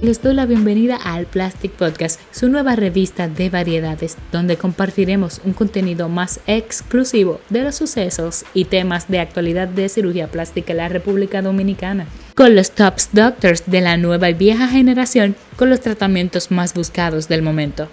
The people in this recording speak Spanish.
Les doy la bienvenida al Plastic Podcast, su nueva revista de variedades, donde compartiremos un contenido más exclusivo de los sucesos y temas de actualidad de cirugía plástica en la República Dominicana, con los tops doctors de la nueva y vieja generación, con los tratamientos más buscados del momento.